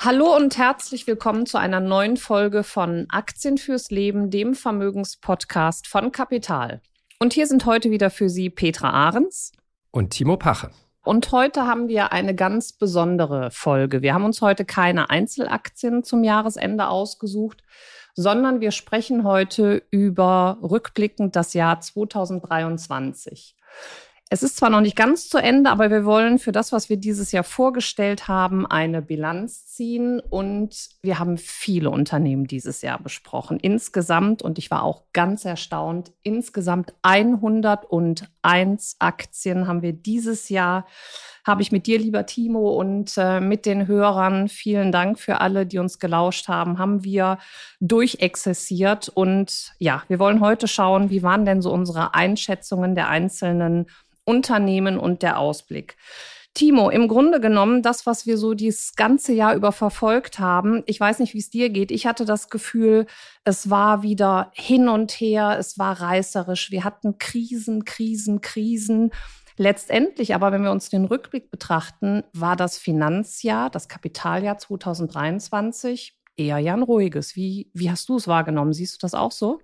Hallo und herzlich willkommen zu einer neuen Folge von Aktien fürs Leben, dem Vermögenspodcast von Kapital. Und hier sind heute wieder für Sie Petra Ahrens und Timo Pache. Und heute haben wir eine ganz besondere Folge. Wir haben uns heute keine Einzelaktien zum Jahresende ausgesucht, sondern wir sprechen heute über rückblickend das Jahr 2023. Es ist zwar noch nicht ganz zu Ende, aber wir wollen für das, was wir dieses Jahr vorgestellt haben, eine Bilanz ziehen. Und wir haben viele Unternehmen dieses Jahr besprochen. Insgesamt, und ich war auch ganz erstaunt, insgesamt 101 Aktien haben wir dieses Jahr. Habe ich mit dir, lieber Timo, und äh, mit den Hörern, vielen Dank für alle, die uns gelauscht haben, haben wir durchexzessiert. Und ja, wir wollen heute schauen, wie waren denn so unsere Einschätzungen der einzelnen Unternehmen und der Ausblick. Timo, im Grunde genommen, das, was wir so dieses ganze Jahr über verfolgt haben, ich weiß nicht, wie es dir geht. Ich hatte das Gefühl, es war wieder hin und her, es war reißerisch. Wir hatten Krisen, Krisen, Krisen. Letztendlich aber, wenn wir uns den Rückblick betrachten, war das Finanzjahr, das Kapitaljahr 2023 eher ja ein ruhiges. Wie, wie hast du es wahrgenommen? Siehst du das auch so?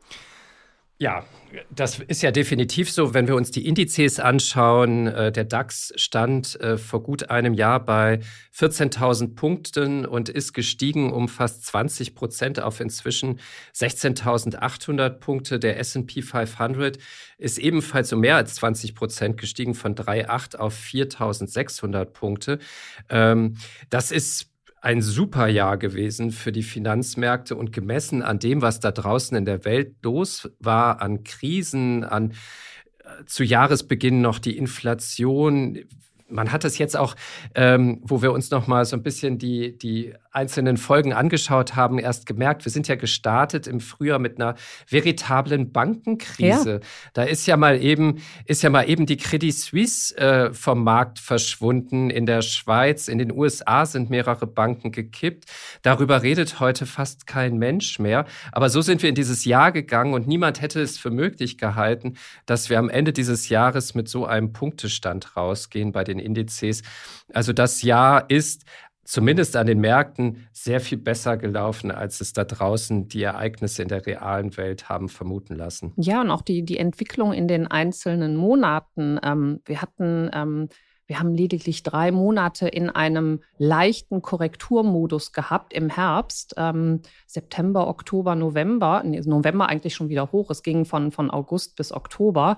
Ja, das ist ja definitiv so. Wenn wir uns die Indizes anschauen, äh, der DAX stand äh, vor gut einem Jahr bei 14.000 Punkten und ist gestiegen um fast 20 Prozent auf inzwischen 16.800 Punkte. Der S&P 500 ist ebenfalls um mehr als 20 Prozent gestiegen von 3,8 auf 4.600 Punkte. Ähm, das ist ein super Jahr gewesen für die Finanzmärkte und gemessen an dem, was da draußen in der Welt los war, an Krisen, an äh, zu Jahresbeginn noch die Inflation. Man hat es jetzt auch, ähm, wo wir uns noch mal so ein bisschen die, die einzelnen Folgen angeschaut haben, erst gemerkt, wir sind ja gestartet im Frühjahr mit einer veritablen Bankenkrise. Ja. Da ist ja mal eben, ist ja mal eben die Credit Suisse äh, vom Markt verschwunden in der Schweiz. In den USA sind mehrere Banken gekippt. Darüber redet heute fast kein Mensch mehr. Aber so sind wir in dieses Jahr gegangen und niemand hätte es für möglich gehalten, dass wir am Ende dieses Jahres mit so einem Punktestand rausgehen bei den Indizes. Also das Jahr ist zumindest an den Märkten sehr viel besser gelaufen, als es da draußen die Ereignisse in der realen Welt haben vermuten lassen. Ja, und auch die, die Entwicklung in den einzelnen Monaten. Ähm, wir hatten ähm, wir haben lediglich drei Monate in einem leichten Korrekturmodus gehabt im Herbst, ähm, September, Oktober, November, nee, November eigentlich schon wieder hoch. Es ging von, von August bis Oktober.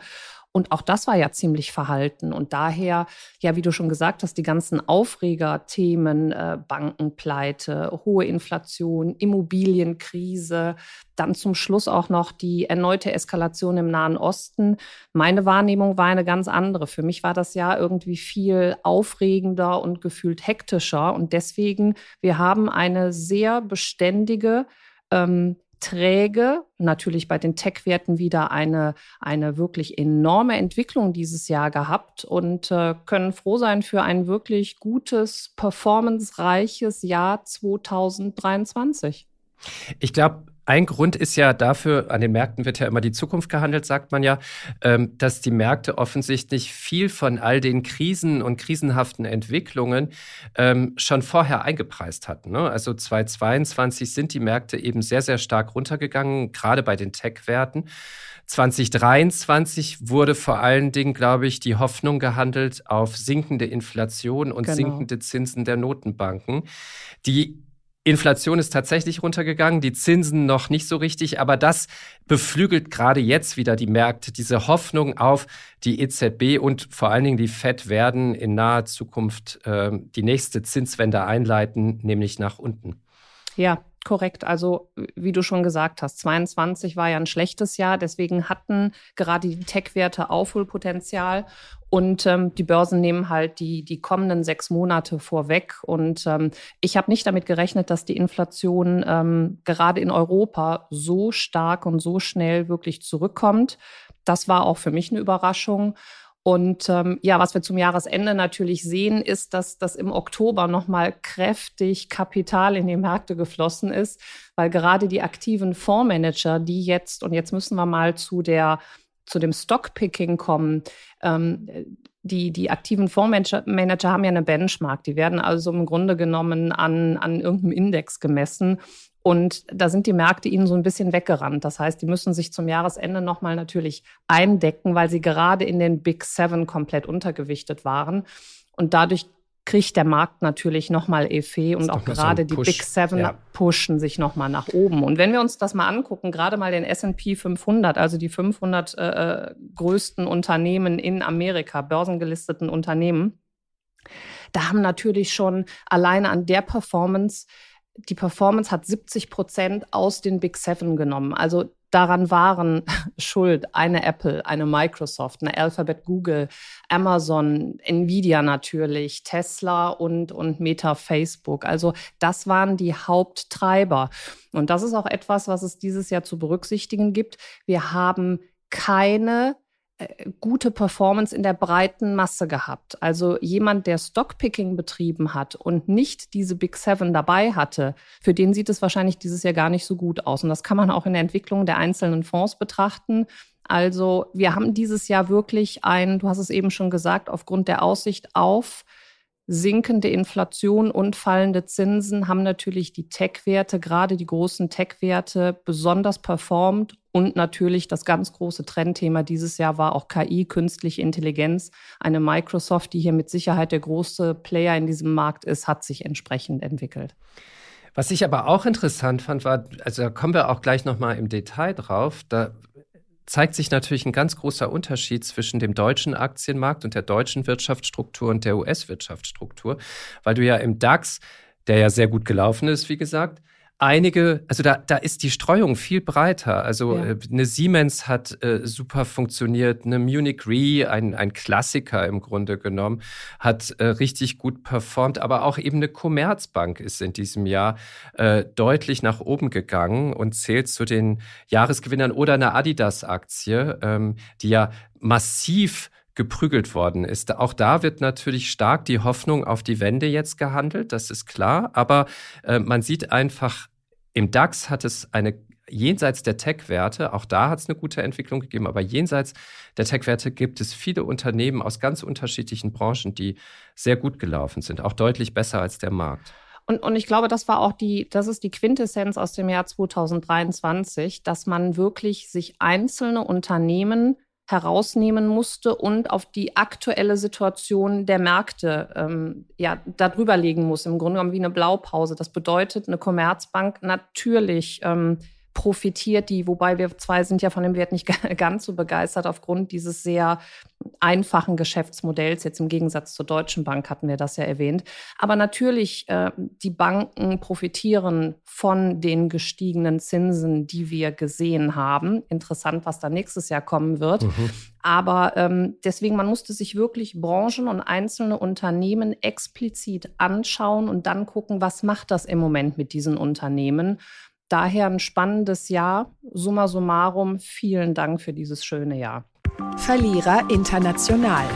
Und auch das war ja ziemlich verhalten. Und daher, ja, wie du schon gesagt hast, die ganzen Aufregerthemen, äh, Bankenpleite, hohe Inflation, Immobilienkrise, dann zum Schluss auch noch die erneute Eskalation im Nahen Osten. Meine Wahrnehmung war eine ganz andere. Für mich war das ja irgendwie viel aufregender und gefühlt hektischer. Und deswegen, wir haben eine sehr beständige, ähm, träge, natürlich bei den Tech-Werten wieder eine, eine wirklich enorme Entwicklung dieses Jahr gehabt und äh, können froh sein für ein wirklich gutes, performancereiches Jahr 2023. Ich glaube, ein Grund ist ja dafür, an den Märkten wird ja immer die Zukunft gehandelt, sagt man ja, ähm, dass die Märkte offensichtlich viel von all den Krisen und krisenhaften Entwicklungen ähm, schon vorher eingepreist hatten. Ne? Also 2022 sind die Märkte eben sehr, sehr stark runtergegangen, gerade bei den Tech-Werten. 2023 wurde vor allen Dingen, glaube ich, die Hoffnung gehandelt auf sinkende Inflation und genau. sinkende Zinsen der Notenbanken, die Inflation ist tatsächlich runtergegangen, die Zinsen noch nicht so richtig, aber das beflügelt gerade jetzt wieder die Märkte. Diese Hoffnung auf die EZB und vor allen Dingen die Fed werden in naher Zukunft äh, die nächste Zinswende einleiten, nämlich nach unten. Ja, korrekt. Also, wie du schon gesagt hast, 22 war ja ein schlechtes Jahr. Deswegen hatten gerade die Tech-Werte Aufholpotenzial. Und ähm, die Börsen nehmen halt die, die kommenden sechs Monate vorweg. Und ähm, ich habe nicht damit gerechnet, dass die Inflation ähm, gerade in Europa so stark und so schnell wirklich zurückkommt. Das war auch für mich eine Überraschung. Und ähm, ja, was wir zum Jahresende natürlich sehen, ist, dass das im Oktober nochmal kräftig Kapital in die Märkte geflossen ist, weil gerade die aktiven Fondsmanager, die jetzt, und jetzt müssen wir mal zu der zu dem Stockpicking kommen, ähm, die, die aktiven Fondsmanager Manager haben ja eine Benchmark. Die werden also im Grunde genommen an, an irgendeinem Index gemessen. Und da sind die Märkte ihnen so ein bisschen weggerannt. Das heißt, die müssen sich zum Jahresende nochmal natürlich eindecken, weil sie gerade in den Big Seven komplett untergewichtet waren. Und dadurch kriegt der Markt natürlich nochmal Effet und auch gerade so die Big Seven ja. pushen sich nochmal nach oben. Und wenn wir uns das mal angucken, gerade mal den S&P 500, also die 500 äh, größten Unternehmen in Amerika, börsengelisteten Unternehmen, da haben natürlich schon alleine an der Performance die Performance hat 70 Prozent aus den Big Seven genommen. Also daran waren schuld eine Apple, eine Microsoft, eine Alphabet, Google, Amazon, Nvidia natürlich, Tesla und, und Meta Facebook. Also das waren die Haupttreiber. Und das ist auch etwas, was es dieses Jahr zu berücksichtigen gibt. Wir haben keine gute Performance in der breiten Masse gehabt. Also jemand, der Stockpicking betrieben hat und nicht diese Big Seven dabei hatte, für den sieht es wahrscheinlich dieses Jahr gar nicht so gut aus. Und das kann man auch in der Entwicklung der einzelnen Fonds betrachten. Also wir haben dieses Jahr wirklich ein, du hast es eben schon gesagt, aufgrund der Aussicht auf sinkende Inflation und fallende Zinsen haben natürlich die Tech-Werte, gerade die großen Tech-Werte, besonders performt. Und natürlich das ganz große Trendthema dieses Jahr war auch KI, künstliche Intelligenz. Eine Microsoft, die hier mit Sicherheit der große Player in diesem Markt ist, hat sich entsprechend entwickelt. Was ich aber auch interessant fand, war, also da kommen wir auch gleich nochmal im Detail drauf, da zeigt sich natürlich ein ganz großer Unterschied zwischen dem deutschen Aktienmarkt und der deutschen Wirtschaftsstruktur und der US-Wirtschaftsstruktur, weil du ja im DAX, der ja sehr gut gelaufen ist, wie gesagt, einige, also da, da ist die Streuung viel breiter. Also ja. Äh, eine Siemens hat äh, super funktioniert, eine Munich Re, ein, ein Klassiker im Grunde genommen, hat äh, richtig gut performt, aber auch eben eine Commerzbank ist in diesem Jahr äh, deutlich nach oben gegangen und zählt zu den Jahresgewinnern oder eine Adidas-Aktie, ähm, die ja massiv geprügelt worden ist. Auch da wird natürlich stark die Hoffnung auf die Wende jetzt gehandelt, das ist klar. Aber äh, man sieht einfach, im DAX hat es eine jenseits der Tech-Werte, auch da hat es eine gute Entwicklung gegeben, aber jenseits der Tech-Werte gibt es viele Unternehmen aus ganz unterschiedlichen Branchen, die sehr gut gelaufen sind, auch deutlich besser als der Markt. Und, und ich glaube, das war auch die, das ist die Quintessenz aus dem Jahr 2023, dass man wirklich sich einzelne Unternehmen herausnehmen musste und auf die aktuelle Situation der Märkte ähm, ja darüber legen muss. Im Grunde genommen wie eine Blaupause. Das bedeutet, eine Commerzbank natürlich ähm, profitiert die, wobei wir zwei sind ja von dem Wert nicht ganz so begeistert aufgrund dieses sehr einfachen Geschäftsmodells. Jetzt im Gegensatz zur Deutschen Bank hatten wir das ja erwähnt. Aber natürlich, äh, die Banken profitieren von den gestiegenen Zinsen, die wir gesehen haben. Interessant, was da nächstes Jahr kommen wird. Mhm. Aber ähm, deswegen, man musste sich wirklich Branchen und einzelne Unternehmen explizit anschauen und dann gucken, was macht das im Moment mit diesen Unternehmen. Daher ein spannendes Jahr. Summa summarum, vielen Dank für dieses schöne Jahr. Verlierer international.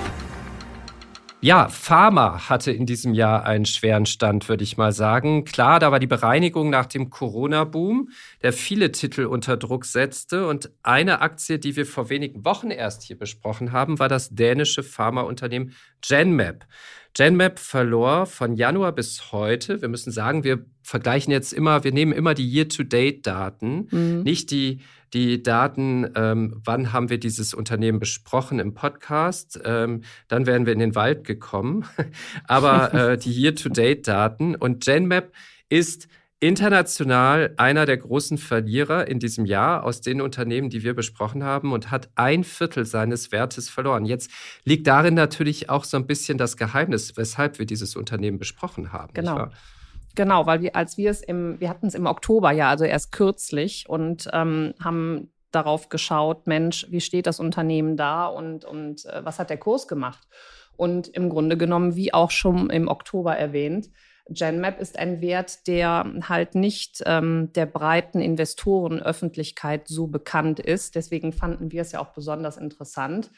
Ja, Pharma hatte in diesem Jahr einen schweren Stand, würde ich mal sagen. Klar, da war die Bereinigung nach dem Corona-Boom, der viele Titel unter Druck setzte. Und eine Aktie, die wir vor wenigen Wochen erst hier besprochen haben, war das dänische Pharmaunternehmen Genmap. Genmap verlor von Januar bis heute, wir müssen sagen, wir vergleichen jetzt immer, wir nehmen immer die Year-to-Date-Daten, mhm. nicht die, die Daten, ähm, wann haben wir dieses Unternehmen besprochen im Podcast, ähm, dann wären wir in den Wald gekommen, aber äh, die Year-to-Date-Daten und Genmap ist international einer der großen Verlierer in diesem Jahr aus den Unternehmen, die wir besprochen haben und hat ein Viertel seines Wertes verloren. Jetzt liegt darin natürlich auch so ein bisschen das Geheimnis, weshalb wir dieses Unternehmen besprochen haben. Genau. Genau, weil wir, als wir es im, wir hatten es im Oktober ja, also erst kürzlich und ähm, haben darauf geschaut, Mensch, wie steht das Unternehmen da und, und äh, was hat der Kurs gemacht? Und im Grunde genommen, wie auch schon im Oktober erwähnt, GenMap ist ein Wert, der halt nicht ähm, der breiten Investorenöffentlichkeit so bekannt ist. Deswegen fanden wir es ja auch besonders interessant.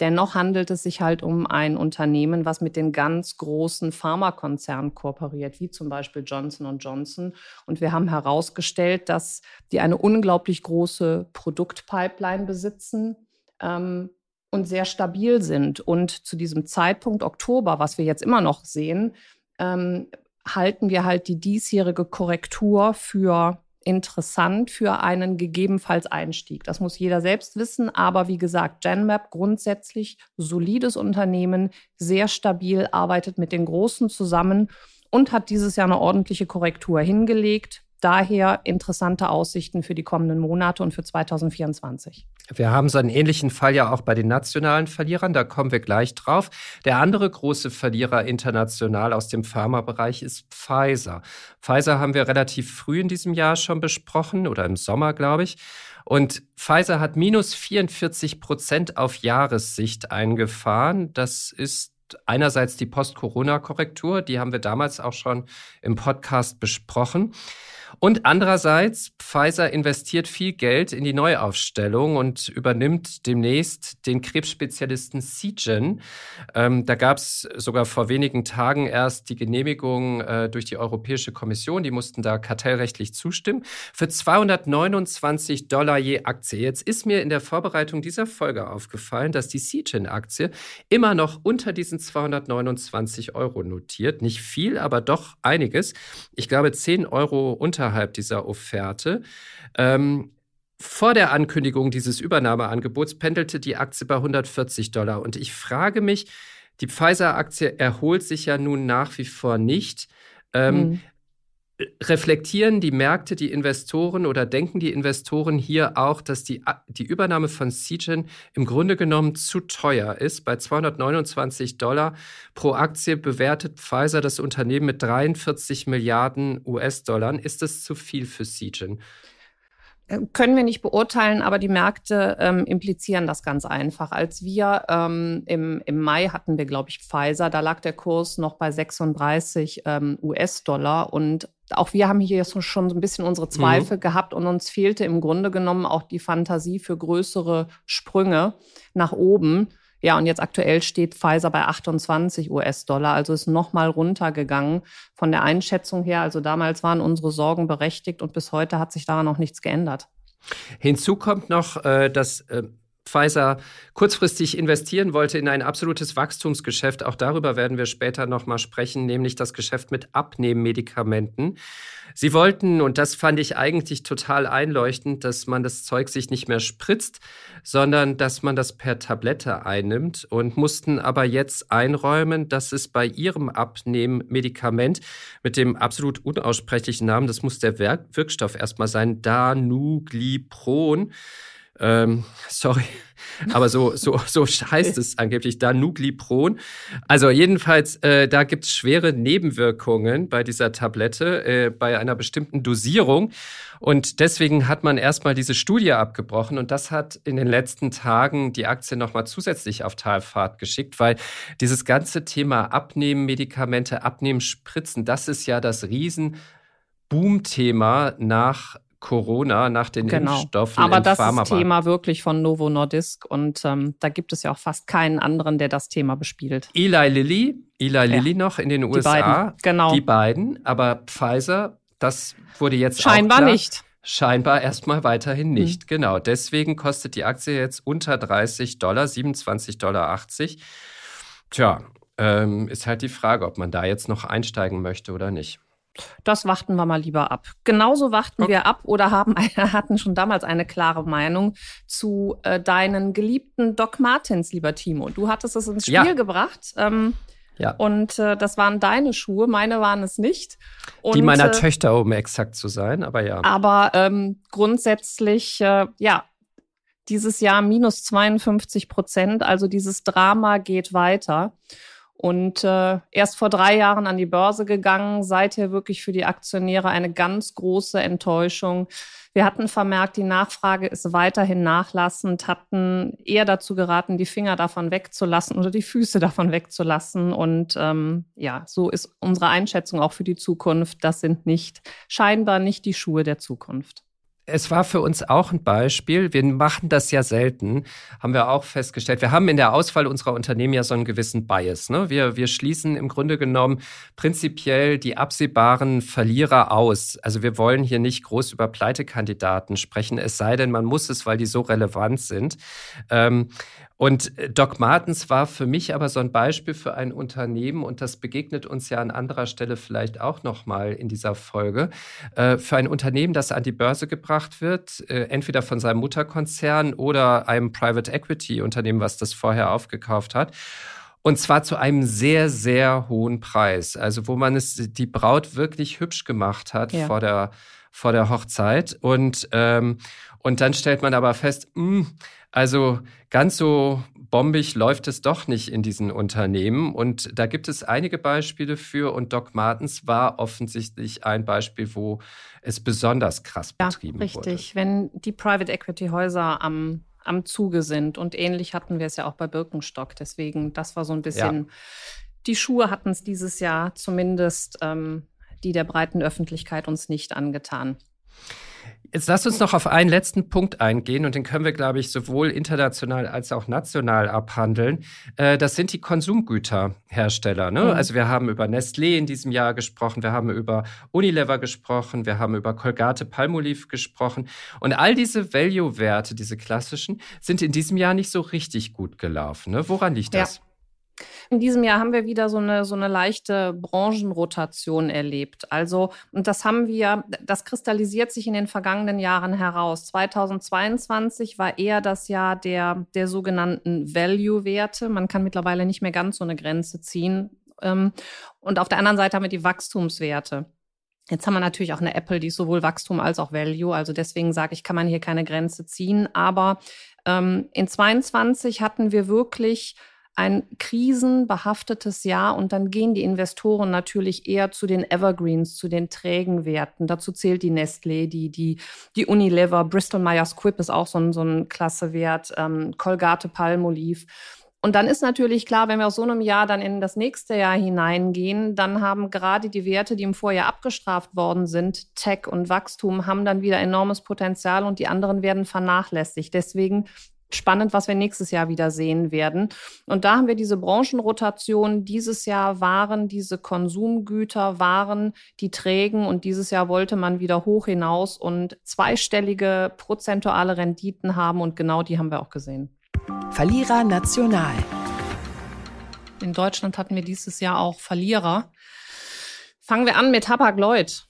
Dennoch handelt es sich halt um ein Unternehmen, was mit den ganz großen Pharmakonzernen kooperiert, wie zum Beispiel Johnson Johnson. Und wir haben herausgestellt, dass die eine unglaublich große Produktpipeline besitzen. Ähm, und sehr stabil sind. Und zu diesem Zeitpunkt Oktober, was wir jetzt immer noch sehen, ähm, halten wir halt die diesjährige Korrektur für interessant für einen gegebenenfalls Einstieg. Das muss jeder selbst wissen. Aber wie gesagt, GenMap grundsätzlich solides Unternehmen, sehr stabil, arbeitet mit den Großen zusammen und hat dieses Jahr eine ordentliche Korrektur hingelegt. Daher interessante Aussichten für die kommenden Monate und für 2024. Wir haben so einen ähnlichen Fall ja auch bei den nationalen Verlierern, da kommen wir gleich drauf. Der andere große Verlierer international aus dem Pharmabereich ist Pfizer. Pfizer haben wir relativ früh in diesem Jahr schon besprochen oder im Sommer, glaube ich. Und Pfizer hat minus 44 Prozent auf Jahressicht eingefahren. Das ist einerseits die Post-Corona-Korrektur, die haben wir damals auch schon im Podcast besprochen. Und andererseits, Pfizer investiert viel Geld in die Neuaufstellung und übernimmt demnächst den Krebsspezialisten Seagen. Ähm, da gab es sogar vor wenigen Tagen erst die Genehmigung äh, durch die Europäische Kommission. Die mussten da kartellrechtlich zustimmen. Für 229 Dollar je Aktie. Jetzt ist mir in der Vorbereitung dieser Folge aufgefallen, dass die Seagen-Aktie immer noch unter diesen 229 Euro notiert. Nicht viel, aber doch einiges. Ich glaube, 10 Euro unter unterhalb dieser Offerte. Ähm, vor der Ankündigung dieses Übernahmeangebots pendelte die Aktie bei 140 Dollar. Und ich frage mich, die Pfizer-Aktie erholt sich ja nun nach wie vor nicht. Ähm, mhm reflektieren die Märkte, die Investoren oder denken die Investoren hier auch, dass die, die Übernahme von Seagen im Grunde genommen zu teuer ist? Bei 229 Dollar pro Aktie bewertet Pfizer das Unternehmen mit 43 Milliarden US-Dollar. Ist das zu viel für Seagen? Äh, können wir nicht beurteilen, aber die Märkte ähm, implizieren das ganz einfach. Als wir ähm, im, im Mai hatten wir, glaube ich, Pfizer, da lag der Kurs noch bei 36 ähm, US-Dollar und auch wir haben hier schon so ein bisschen unsere Zweifel mhm. gehabt und uns fehlte im Grunde genommen auch die Fantasie für größere Sprünge nach oben. Ja, und jetzt aktuell steht Pfizer bei 28 US-Dollar, also ist nochmal runtergegangen von der Einschätzung her. Also damals waren unsere Sorgen berechtigt und bis heute hat sich daran noch nichts geändert. Hinzu kommt noch, äh, dass äh, Pfizer kurzfristig investieren wollte in ein absolutes Wachstumsgeschäft. Auch darüber werden wir später noch mal sprechen, nämlich das Geschäft mit Abnehmmedikamenten. Sie wollten, und das fand ich eigentlich total einleuchtend, dass man das Zeug sich nicht mehr spritzt, sondern dass man das per Tablette einnimmt und mussten aber jetzt einräumen, dass es bei ihrem Abnehmmedikament mit dem absolut unaussprechlichen Namen, das muss der Wirkstoff erstmal sein, Danuglipron, ähm, sorry, aber so, so, so heißt es angeblich Danuglipron. Also jedenfalls, äh, da gibt es schwere Nebenwirkungen bei dieser Tablette, äh, bei einer bestimmten Dosierung. Und deswegen hat man erstmal diese Studie abgebrochen und das hat in den letzten Tagen die Aktie nochmal zusätzlich auf Talfahrt geschickt, weil dieses ganze Thema Abnehmen, Medikamente, Abnehmen, Spritzen, das ist ja das Riesen-Boom-Thema nach Corona, nach den genau. Impfstoffen. Aber das ist Thema wirklich von Novo Nordisk und ähm, da gibt es ja auch fast keinen anderen, der das Thema bespielt. Eli Lilly, Eli ja. Lilly noch in den USA. Die beiden, genau. Die beiden, aber Pfizer, das wurde jetzt Scheinbar auch klar, nicht. Scheinbar erstmal weiterhin hm. nicht. Mhm. Genau. Deswegen kostet die Aktie jetzt unter 30 Dollar, 27,80 Dollar. Tja, ähm, ist halt die Frage, ob man da jetzt noch einsteigen möchte oder nicht. Das warten wir mal lieber ab. Genauso warten okay. wir ab oder haben hatten schon damals eine klare Meinung zu äh, deinen geliebten Doc Martens, lieber Timo. Du hattest es ins Spiel ja. gebracht. Ähm, ja. Und äh, das waren deine Schuhe, meine waren es nicht. Und, Die meiner äh, Töchter, um exakt zu sein, aber ja. Aber ähm, grundsätzlich, äh, ja, dieses Jahr minus 52 Prozent, also dieses Drama geht weiter. Und äh, erst vor drei Jahren an die Börse gegangen, seither wirklich für die Aktionäre eine ganz große Enttäuschung. Wir hatten vermerkt, die Nachfrage ist weiterhin nachlassend, hatten eher dazu geraten, die Finger davon wegzulassen oder die Füße davon wegzulassen. Und ähm, ja, so ist unsere Einschätzung auch für die Zukunft. Das sind nicht scheinbar nicht die Schuhe der Zukunft es war für uns auch ein Beispiel. Wir machen das ja selten, haben wir auch festgestellt. Wir haben in der Auswahl unserer Unternehmen ja so einen gewissen Bias. Ne? Wir, wir schließen im Grunde genommen prinzipiell die absehbaren Verlierer aus. Also wir wollen hier nicht groß über Pleitekandidaten sprechen, es sei denn, man muss es, weil die so relevant sind. Ähm, und äh, Doc Martens war für mich aber so ein Beispiel für ein Unternehmen und das begegnet uns ja an anderer Stelle vielleicht auch nochmal in dieser Folge, äh, für ein Unternehmen, das an die Börse gebracht wird, äh, entweder von seinem Mutterkonzern oder einem Private Equity Unternehmen, was das vorher aufgekauft hat. Und zwar zu einem sehr, sehr hohen Preis. Also wo man es die Braut wirklich hübsch gemacht hat ja. vor, der, vor der Hochzeit. Und, ähm, und dann stellt man aber fest, mh, hm, also ganz so bombig läuft es doch nicht in diesen Unternehmen. Und da gibt es einige Beispiele für. Und Doc Martens war offensichtlich ein Beispiel, wo es besonders krass betrieben ja, richtig. wurde. Richtig, wenn die Private Equity Häuser am, am Zuge sind. Und ähnlich hatten wir es ja auch bei Birkenstock. Deswegen, das war so ein bisschen, ja. die Schuhe hatten es dieses Jahr zumindest, ähm, die der breiten Öffentlichkeit uns nicht angetan. Jetzt lass uns noch auf einen letzten Punkt eingehen und den können wir, glaube ich, sowohl international als auch national abhandeln. Äh, das sind die Konsumgüterhersteller. Ne? Mhm. Also wir haben über Nestlé in diesem Jahr gesprochen, wir haben über Unilever gesprochen, wir haben über Colgate Palmolive gesprochen. Und all diese Value-Werte, diese klassischen, sind in diesem Jahr nicht so richtig gut gelaufen. Ne? Woran liegt das? In diesem Jahr haben wir wieder so eine, so eine leichte Branchenrotation erlebt. Also, und das haben wir, das kristallisiert sich in den vergangenen Jahren heraus. 2022 war eher das Jahr der, der sogenannten Value-Werte. Man kann mittlerweile nicht mehr ganz so eine Grenze ziehen. Ähm, und auf der anderen Seite haben wir die Wachstumswerte. Jetzt haben wir natürlich auch eine Apple, die ist sowohl Wachstum als auch Value. Also deswegen sage ich, kann man hier keine Grenze ziehen. Aber ähm, in 22 hatten wir wirklich ein krisenbehaftetes Jahr und dann gehen die Investoren natürlich eher zu den Evergreens, zu den trägen Werten. Dazu zählt die Nestlé, die, die, die Unilever, Bristol Myers Squibb ist auch so ein, so ein klasse Wert, ähm, Colgate Palmolive. Und dann ist natürlich klar, wenn wir aus so einem Jahr dann in das nächste Jahr hineingehen, dann haben gerade die Werte, die im Vorjahr abgestraft worden sind, Tech und Wachstum, haben dann wieder enormes Potenzial und die anderen werden vernachlässigt. Deswegen spannend, was wir nächstes Jahr wieder sehen werden. Und da haben wir diese Branchenrotation. Dieses Jahr waren diese Konsumgüter, waren die trägen und dieses Jahr wollte man wieder hoch hinaus und zweistellige prozentuale Renditen haben und genau die haben wir auch gesehen. Verlierer national. In Deutschland hatten wir dieses Jahr auch Verlierer. Fangen wir an mit Hapag-Lloyd.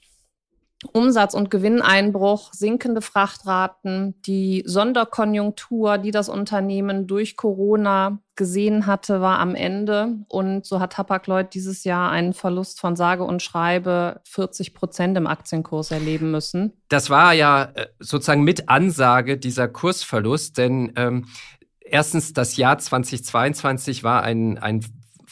Umsatz- und Gewinneinbruch, sinkende Frachtraten, die Sonderkonjunktur, die das Unternehmen durch Corona gesehen hatte, war am Ende. Und so hat Hapag-Lloyd dieses Jahr einen Verlust von sage und schreibe 40 Prozent im Aktienkurs erleben müssen. Das war ja äh, sozusagen mit Ansage dieser Kursverlust, denn ähm, erstens das Jahr 2022 war ein, ein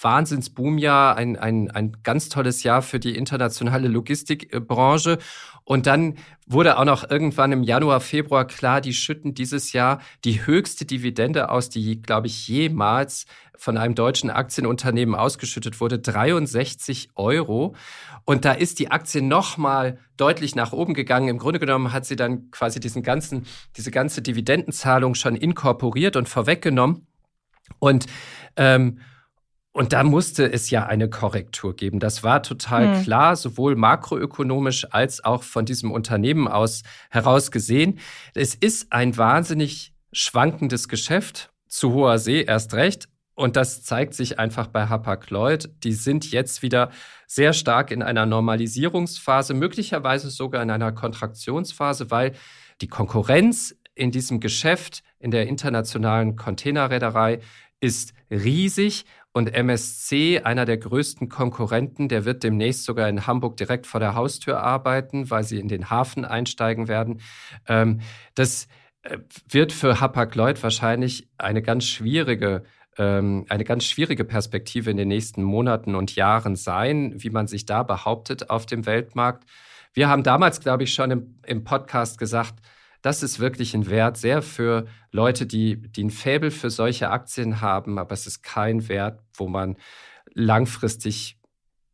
Wahnsinnsboomjahr, ein, ein, ein ganz tolles Jahr für die internationale Logistikbranche. Und dann wurde auch noch irgendwann im Januar, Februar klar, die schütten dieses Jahr die höchste Dividende aus, die, glaube ich, jemals von einem deutschen Aktienunternehmen ausgeschüttet wurde, 63 Euro. Und da ist die Aktie nochmal deutlich nach oben gegangen. Im Grunde genommen hat sie dann quasi diesen ganzen, diese ganze Dividendenzahlung schon inkorporiert und vorweggenommen. Und ähm, und da musste es ja eine Korrektur geben. Das war total hm. klar, sowohl makroökonomisch als auch von diesem Unternehmen aus heraus gesehen. Es ist ein wahnsinnig schwankendes Geschäft, zu hoher See erst recht. Und das zeigt sich einfach bei Hapag-Lloyd. Die sind jetzt wieder sehr stark in einer Normalisierungsphase, möglicherweise sogar in einer Kontraktionsphase, weil die Konkurrenz in diesem Geschäft, in der internationalen Containerreederei, ist riesig. Und MSC, einer der größten Konkurrenten, der wird demnächst sogar in Hamburg direkt vor der Haustür arbeiten, weil sie in den Hafen einsteigen werden. Ähm, das äh, wird für Hapag-Lloyd wahrscheinlich eine ganz schwierige ähm, eine ganz schwierige Perspektive in den nächsten Monaten und Jahren sein, wie man sich da behauptet auf dem Weltmarkt. Wir haben damals, glaube ich, schon im, im Podcast gesagt, das ist wirklich ein Wert, sehr für Leute, die, die ein Faible für solche Aktien haben, aber es ist kein Wert, wo man langfristig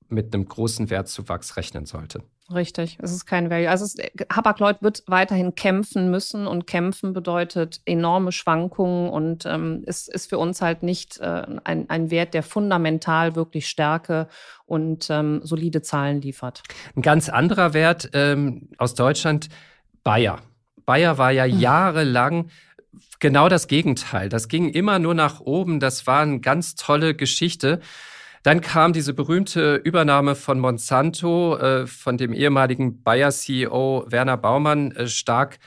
mit einem großen Wertzuwachs rechnen sollte. Richtig, es ist kein Value. Also Hapag-Lloyd wird weiterhin kämpfen müssen und kämpfen bedeutet enorme Schwankungen und ähm, ist, ist für uns halt nicht äh, ein, ein Wert, der fundamental wirklich Stärke und ähm, solide Zahlen liefert. Ein ganz anderer Wert ähm, aus Deutschland, Bayer. Bayer war ja hm. jahrelang genau das Gegenteil. Das ging immer nur nach oben. Das war eine ganz tolle Geschichte. Dann kam diese berühmte Übernahme von Monsanto, äh, von dem ehemaligen Bayer-CEO Werner Baumann, äh, stark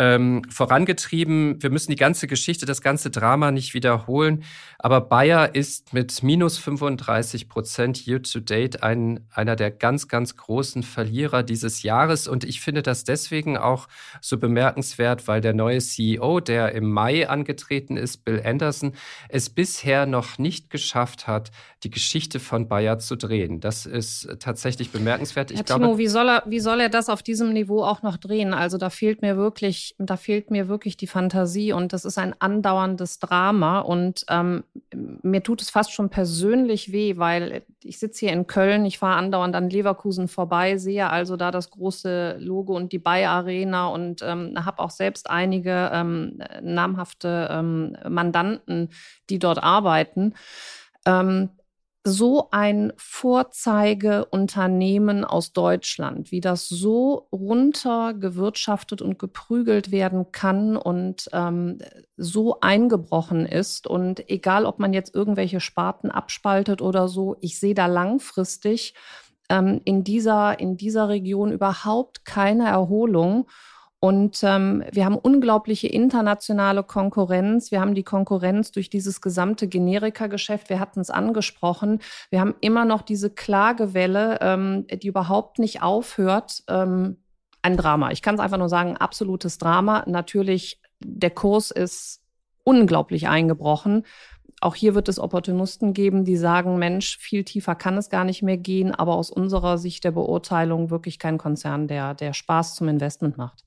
ähm, vorangetrieben. Wir müssen die ganze Geschichte, das ganze Drama nicht wiederholen. Aber Bayer ist mit minus 35 Prozent year to date ein, einer der ganz, ganz großen Verlierer dieses Jahres. Und ich finde das deswegen auch so bemerkenswert, weil der neue CEO, der im Mai angetreten ist, Bill Anderson, es bisher noch nicht geschafft hat, die Geschichte von Bayer zu drehen. Das ist tatsächlich bemerkenswert. Ich Herr glaube, Timo, wie soll, er, wie soll er das auf diesem Niveau auch noch drehen? Also da fehlt mir wirklich da fehlt mir wirklich die Fantasie und das ist ein andauerndes Drama und ähm, mir tut es fast schon persönlich weh, weil ich sitze hier in Köln, ich fahre andauernd an Leverkusen vorbei, sehe also da das große Logo und die Bayer Arena und ähm, habe auch selbst einige ähm, namhafte ähm, Mandanten, die dort arbeiten. Ähm, so ein Vorzeigeunternehmen aus Deutschland, wie das so runtergewirtschaftet und geprügelt werden kann und ähm, so eingebrochen ist. Und egal, ob man jetzt irgendwelche Sparten abspaltet oder so, ich sehe da langfristig ähm, in, dieser, in dieser Region überhaupt keine Erholung. Und ähm, wir haben unglaubliche internationale Konkurrenz. Wir haben die Konkurrenz durch dieses gesamte Generika-Geschäft. Wir hatten es angesprochen. Wir haben immer noch diese Klagewelle, ähm, die überhaupt nicht aufhört. Ähm, ein Drama. Ich kann es einfach nur sagen, absolutes Drama. Natürlich, der Kurs ist unglaublich eingebrochen. Auch hier wird es Opportunisten geben, die sagen, Mensch, viel tiefer kann es gar nicht mehr gehen, aber aus unserer Sicht der Beurteilung wirklich kein Konzern, der, der Spaß zum Investment macht.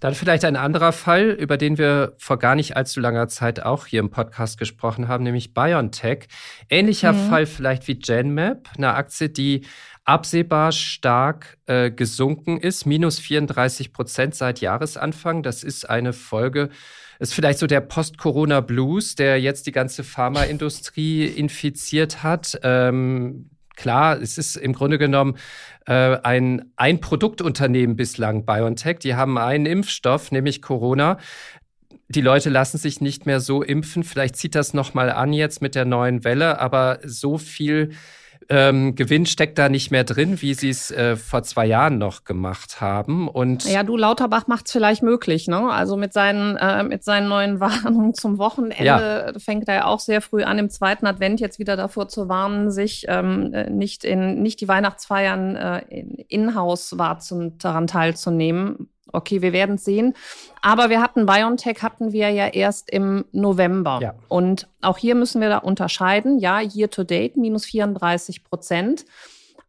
Dann vielleicht ein anderer Fall, über den wir vor gar nicht allzu langer Zeit auch hier im Podcast gesprochen haben, nämlich BioNTech. Ähnlicher mhm. Fall vielleicht wie GenMap, eine Aktie, die absehbar stark äh, gesunken ist, minus 34 Prozent seit Jahresanfang. Das ist eine Folge, ist vielleicht so der Post-Corona-Blues, der jetzt die ganze Pharmaindustrie infiziert hat. Ähm, klar, es ist im Grunde genommen äh, ein, ein Produktunternehmen bislang, BioNTech. Die haben einen Impfstoff, nämlich Corona. Die Leute lassen sich nicht mehr so impfen. Vielleicht zieht das nochmal an jetzt mit der neuen Welle, aber so viel ähm, Gewinn steckt da nicht mehr drin, wie sie es äh, vor zwei Jahren noch gemacht haben. Und ja, du Lauterbach macht es vielleicht möglich, ne? Also mit seinen äh, mit seinen neuen Warnungen zum Wochenende ja. fängt er ja auch sehr früh an, im zweiten Advent jetzt wieder davor zu warnen, sich ähm, äh, nicht in nicht die Weihnachtsfeiern äh, in-house daran teilzunehmen Okay, wir werden sehen. Aber wir hatten BioNTech hatten wir ja erst im November. Ja. Und auch hier müssen wir da unterscheiden. Ja, year to date minus 34 Prozent.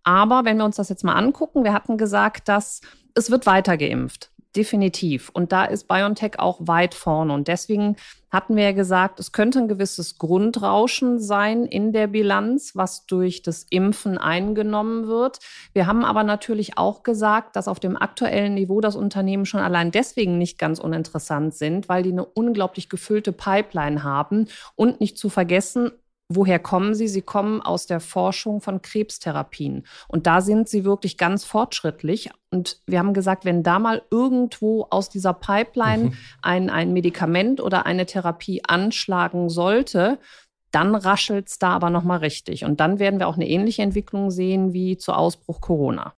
Aber wenn wir uns das jetzt mal angucken, wir hatten gesagt, dass es wird weiter geimpft. Definitiv. Und da ist BioNTech auch weit vorne. Und deswegen hatten wir ja gesagt, es könnte ein gewisses Grundrauschen sein in der Bilanz, was durch das Impfen eingenommen wird. Wir haben aber natürlich auch gesagt, dass auf dem aktuellen Niveau das Unternehmen schon allein deswegen nicht ganz uninteressant sind, weil die eine unglaublich gefüllte Pipeline haben und nicht zu vergessen, Woher kommen sie? Sie kommen aus der Forschung von Krebstherapien. Und da sind sie wirklich ganz fortschrittlich. Und wir haben gesagt, wenn da mal irgendwo aus dieser Pipeline mhm. ein, ein Medikament oder eine Therapie anschlagen sollte, dann raschelt es da aber nochmal richtig. Und dann werden wir auch eine ähnliche Entwicklung sehen wie zu Ausbruch Corona.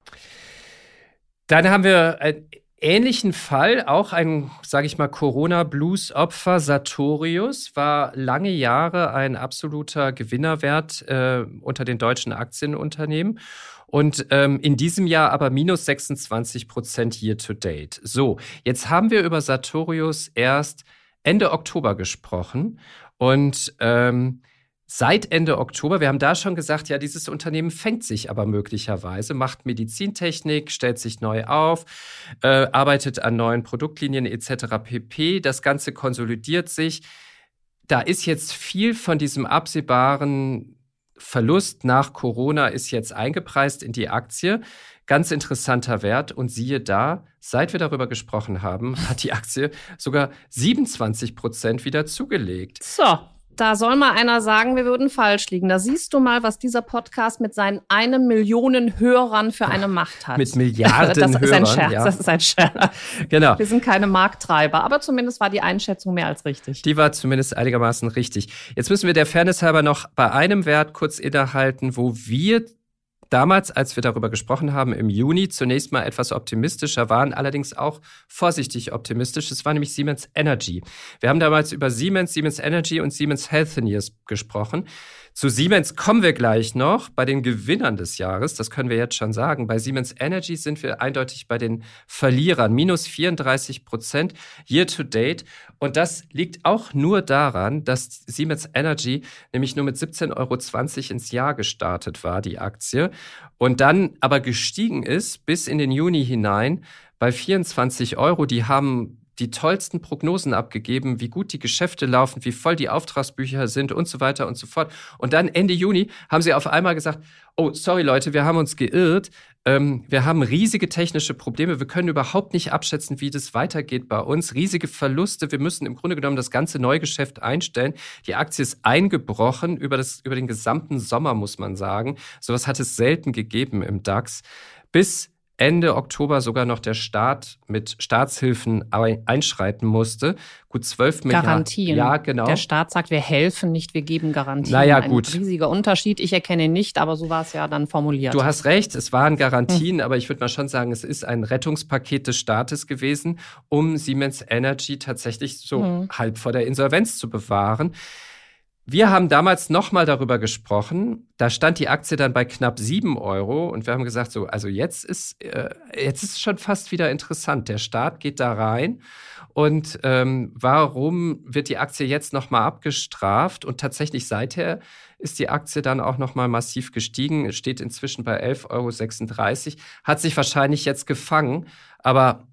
Dann haben wir ähnlichen Fall, auch ein, sage ich mal, Corona-Blues-Opfer, Sartorius, war lange Jahre ein absoluter Gewinnerwert äh, unter den deutschen Aktienunternehmen. Und ähm, in diesem Jahr aber minus 26 Prozent year to date. So, jetzt haben wir über Sartorius erst Ende Oktober gesprochen. Und ähm, seit Ende Oktober. Wir haben da schon gesagt, ja, dieses Unternehmen fängt sich aber möglicherweise, macht Medizintechnik, stellt sich neu auf, äh, arbeitet an neuen Produktlinien etc. pp. Das Ganze konsolidiert sich. Da ist jetzt viel von diesem absehbaren Verlust nach Corona ist jetzt eingepreist in die Aktie. Ganz interessanter Wert. Und siehe da, seit wir darüber gesprochen haben, hat die Aktie sogar 27 Prozent wieder zugelegt. So, da soll mal einer sagen, wir würden falsch liegen. Da siehst du mal, was dieser Podcast mit seinen eine Millionen Hörern für eine Macht hat. Mit Milliarden das ist ein Scherz, ja. das ist ein Scherz. genau. Wir sind keine Markttreiber, aber zumindest war die Einschätzung mehr als richtig. Die war zumindest einigermaßen richtig. Jetzt müssen wir der Fairness halber noch bei einem Wert kurz innehalten, wo wir damals, als wir darüber gesprochen haben, im Juni zunächst mal etwas optimistischer waren, allerdings auch vorsichtig optimistisch. Es war nämlich Siemens Energy. Wir haben damals über Siemens, Siemens Energy und Siemens Healthineers gesprochen. Zu Siemens kommen wir gleich noch bei den Gewinnern des Jahres. Das können wir jetzt schon sagen. Bei Siemens Energy sind wir eindeutig bei den Verlierern. Minus 34 Prozent year to date. Und das liegt auch nur daran, dass Siemens Energy nämlich nur mit 17,20 Euro ins Jahr gestartet war, die Aktie. Und dann aber gestiegen ist bis in den Juni hinein bei 24 Euro. Die haben die tollsten Prognosen abgegeben, wie gut die Geschäfte laufen, wie voll die Auftragsbücher sind und so weiter und so fort. Und dann Ende Juni haben sie auf einmal gesagt, oh, sorry Leute, wir haben uns geirrt. Ähm, wir haben riesige technische Probleme. Wir können überhaupt nicht abschätzen, wie das weitergeht bei uns. Riesige Verluste. Wir müssen im Grunde genommen das ganze Neugeschäft einstellen. Die Aktie ist eingebrochen über, das, über den gesamten Sommer, muss man sagen. Sowas hat es selten gegeben im DAX. Bis Ende Oktober sogar noch der Staat mit Staatshilfen einschreiten musste. Gut 12 Milliarden. Garantien. Ja, genau. Der Staat sagt, wir helfen nicht, wir geben Garantien. Naja, Ein gut. riesiger Unterschied. Ich erkenne ihn nicht, aber so war es ja dann formuliert. Du hast recht, es waren Garantien, aber ich würde mal schon sagen, es ist ein Rettungspaket des Staates gewesen, um Siemens Energy tatsächlich so Hm. halb vor der Insolvenz zu bewahren. Wir haben damals nochmal darüber gesprochen. Da stand die Aktie dann bei knapp sieben Euro und wir haben gesagt, so, also jetzt ist, äh, jetzt ist es schon fast wieder interessant. Der Staat geht da rein und ähm, warum wird die Aktie jetzt nochmal abgestraft? Und tatsächlich seither ist die Aktie dann auch nochmal massiv gestiegen, steht inzwischen bei 11,36 Euro, hat sich wahrscheinlich jetzt gefangen, aber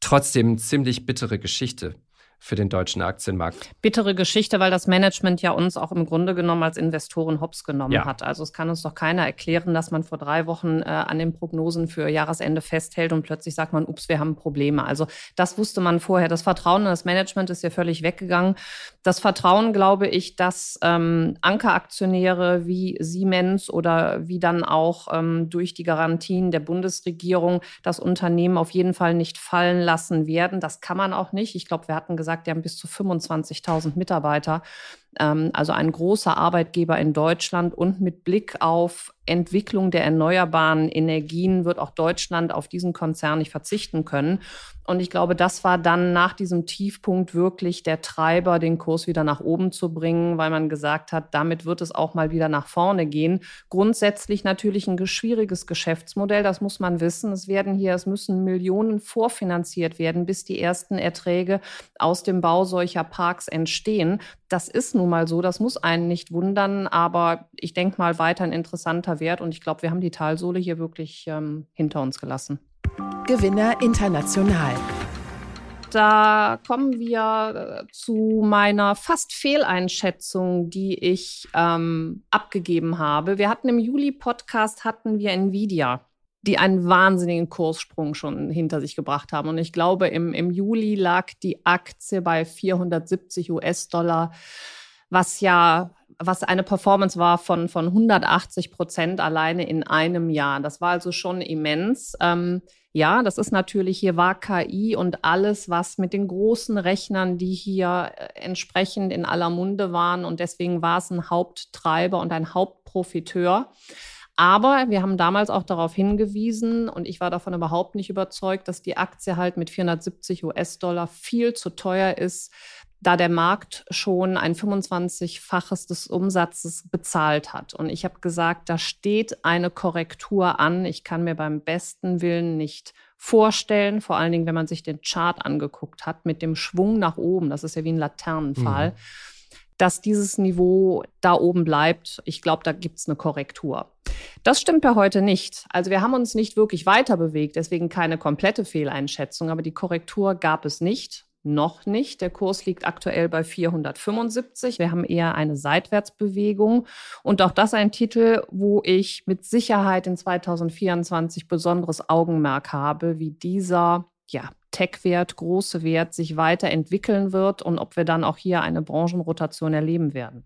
trotzdem ziemlich bittere Geschichte für den deutschen Aktienmarkt. Bittere Geschichte, weil das Management ja uns auch im Grunde genommen als Investoren hops genommen Ja. hat. Also es kann uns doch keiner erklären, dass man vor drei Wochen äh, an den Prognosen für Jahresende festhält und plötzlich sagt man, ups, wir haben Probleme. Also das wusste man vorher. Das Vertrauen in das Management ist ja völlig weggegangen. Das Vertrauen, glaube ich, dass ähm, Ankeraktionäre wie Siemens oder wie dann auch ähm, durch die Garantien der Bundesregierung das Unternehmen auf jeden Fall nicht fallen lassen werden. Das kann man auch nicht. Ich glaube, wir hatten gesagt, die haben bis zu 25.000 Mitarbeiter. Ähm, also ein großer Arbeitgeber in Deutschland und mit Blick auf Entwicklung der erneuerbaren Energien wird auch Deutschland auf diesen Konzern nicht verzichten können. Und ich glaube, das war dann nach diesem Tiefpunkt wirklich der Treiber, den Kurs wieder nach oben zu bringen, weil man gesagt hat, damit wird es auch mal wieder nach vorne gehen. Grundsätzlich natürlich ein schwieriges Geschäftsmodell, das muss man wissen. Es werden hier, es müssen Millionen vorfinanziert werden, bis die ersten Erträge aus dem Bau solcher Parks entstehen. Das ist nun mal so, das muss einen nicht wundern, aber ich denke mal weiter ein interessanter Wert und ich glaube, wir haben die Talsohle hier wirklich ähm, hinter uns gelassen. Gewinner international. Da kommen wir äh, zu meiner fast Fehleinschätzung, die ich ähm, abgegeben habe. Wir hatten im Juli-Podcast hatten wir Nvidia, die einen wahnsinnigen Kurssprung schon hinter sich gebracht haben. Und ich glaube, im, im Juli lag die Aktie bei 470 US-Dollar, was ja was eine Performance war von, von 180 Prozent alleine in einem Jahr. Das war also schon immens. Ähm, ja, das ist natürlich, hier war KI und alles, was mit den großen Rechnern, die hier äh, entsprechend in aller Munde waren. Und deswegen war es ein Haupttreiber und ein Hauptprofiteur. Aber wir haben damals auch darauf hingewiesen und ich war davon überhaupt nicht überzeugt, dass die Aktie halt mit 470 US-Dollar viel zu teuer ist, da der Markt schon ein 25-faches des Umsatzes bezahlt hat. Und ich habe gesagt, da steht eine Korrektur an. Ich kann mir beim besten Willen nicht vorstellen, vor allen Dingen, wenn man sich den Chart angeguckt hat, mit dem Schwung nach oben, das ist ja wie ein Laternenpfahl, dass dieses Niveau da oben bleibt. Ich glaube, da gibt es eine Korrektur. Das stimmt per heute nicht. Also wir haben uns nicht wirklich weiter bewegt, deswegen keine komplette Fehleinschätzung, aber die Korrektur gab es nicht. Noch nicht. Der Kurs liegt aktuell bei 475. Wir haben eher eine Seitwärtsbewegung. Und auch das ein Titel, wo ich mit Sicherheit in 2024 besonderes Augenmerk habe, wie dieser ja, Tech-Wert, große Wert sich weiterentwickeln wird und ob wir dann auch hier eine Branchenrotation erleben werden.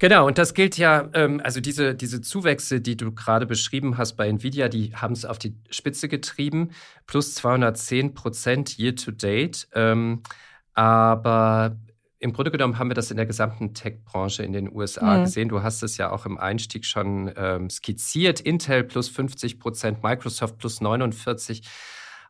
Genau, und das gilt ja, ähm, also diese, diese Zuwächse, die du gerade beschrieben hast bei Nvidia, die haben es auf die Spitze getrieben, plus 210 Prozent year to date. Ähm, aber im Grunde genommen haben wir das in der gesamten Tech-Branche in den USA mhm. gesehen. Du hast es ja auch im Einstieg schon ähm, skizziert. Intel plus 50 Prozent, Microsoft plus 49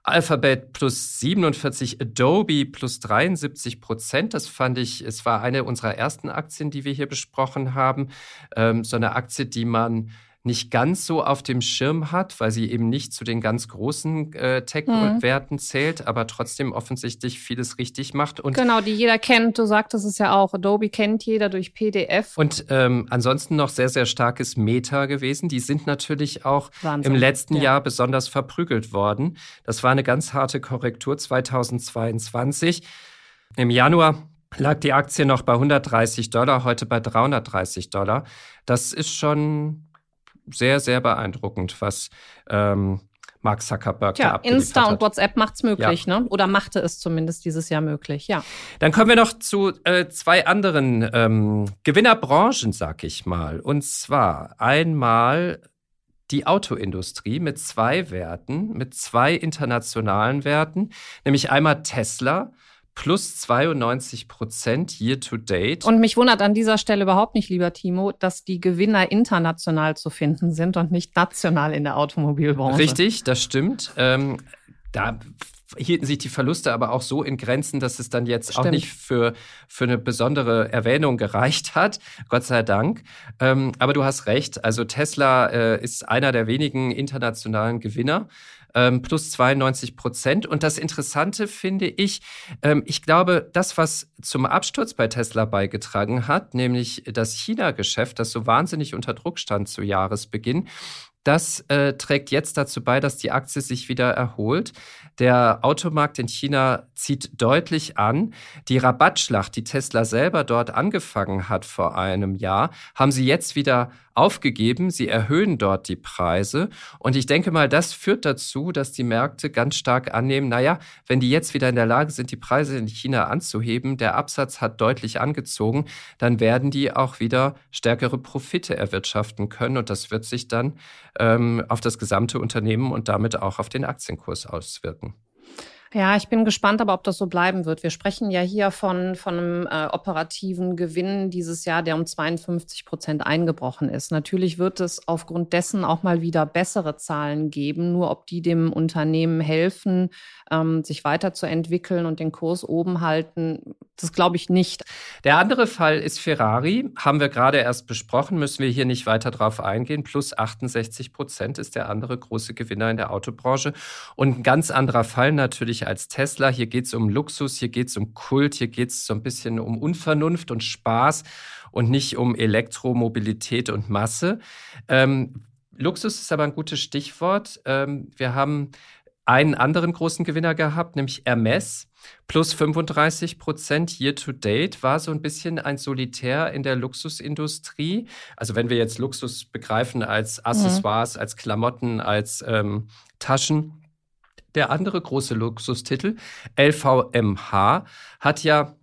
Alphabet plus 47, Adobe plus 73 Prozent. Das fand ich, es war eine unserer ersten Aktien, die wir hier besprochen haben. Ähm, so eine Aktie, die man nicht ganz so auf dem Schirm hat, weil sie eben nicht zu den ganz großen äh, Tech-Werten mhm. zählt, aber trotzdem offensichtlich vieles richtig macht. Und genau, die jeder kennt. Du sagtest es ja auch. Adobe kennt jeder durch PDF. Und ähm, ansonsten noch sehr, sehr starkes Meta gewesen. Die sind natürlich auch Wahnsinn. im letzten ja. Jahr besonders verprügelt worden. Das war eine ganz harte Korrektur 2022. Im Januar lag die Aktie noch bei 130 Dollar, heute bei 330 Dollar. Das ist schon sehr, sehr beeindruckend, was ähm, Mark Zuckerberg Tja, da Insta hat. und WhatsApp macht es möglich, ja. ne? Oder machte es zumindest dieses Jahr möglich, ja. Dann kommen wir noch zu äh, zwei anderen ähm, Gewinnerbranchen, sag ich mal. Und zwar einmal die Autoindustrie mit zwei Werten, mit zwei internationalen Werten, nämlich einmal Tesla plus 92 Prozent year to date. Und mich wundert an dieser Stelle überhaupt nicht, lieber Timo, dass die Gewinner international zu finden sind und nicht national in der Automobilbranche. Richtig, das stimmt. Ähm, da hielten sich die Verluste aber auch so in Grenzen, dass es dann jetzt Stimmt. auch nicht für, für eine besondere Erwähnung gereicht hat. Gott sei Dank. Ähm, aber du hast recht. Also Tesla äh, ist einer der wenigen internationalen Gewinner ähm, plus 92 Prozent. Und das Interessante finde ich, ähm, ich glaube, das, was zum Absturz bei Tesla beigetragen hat, nämlich das China-Geschäft, das so wahnsinnig unter Druck stand zu Jahresbeginn, das äh, trägt jetzt dazu bei, dass die Aktie sich wieder erholt. Der Automarkt in China zieht deutlich an. Die Rabattschlacht, die Tesla selber dort angefangen hat vor einem Jahr, haben sie jetzt wieder aufgegeben. Sie erhöhen dort die Preise. Und ich denke mal, das führt dazu, dass die Märkte ganz stark annehmen, naja, wenn die jetzt wieder in der Lage sind, die Preise in China anzuheben, der Absatz hat deutlich angezogen, dann werden die auch wieder stärkere Profite erwirtschaften können. Und das wird sich dann ähm, auf das gesamte Unternehmen und damit auch auf den Aktienkurs auswirken. Ja, ich bin gespannt, aber ob das so bleiben wird. Wir sprechen ja hier von, von einem äh, operativen Gewinn dieses Jahr, der um 52 Prozent eingebrochen ist. Natürlich wird es aufgrund dessen auch mal wieder bessere Zahlen geben. Nur ob die dem Unternehmen helfen, ähm, sich weiterzuentwickeln und den Kurs oben halten, das glaube ich nicht. Der andere Fall ist Ferrari. Haben wir gerade erst besprochen, müssen wir hier nicht weiter drauf eingehen. Plus 68 Prozent ist der andere große Gewinner in der Autobranche. Und ein ganz anderer Fall natürlich natürlich als Tesla. Hier geht es um Luxus, hier geht es um Kult, hier geht es so ein bisschen um Unvernunft und Spaß und nicht um Elektromobilität und Masse. Ähm, Luxus ist aber ein gutes Stichwort. Ähm, wir haben einen anderen großen Gewinner gehabt, nämlich Hermes. Plus 35 Prozent year to date war so ein bisschen ein Solitär in der Luxusindustrie. Also wenn wir jetzt Luxus begreifen als Accessoires, mhm. als Klamotten, als ähm, Taschen, der andere große Luxustitel, LVMH, hat ja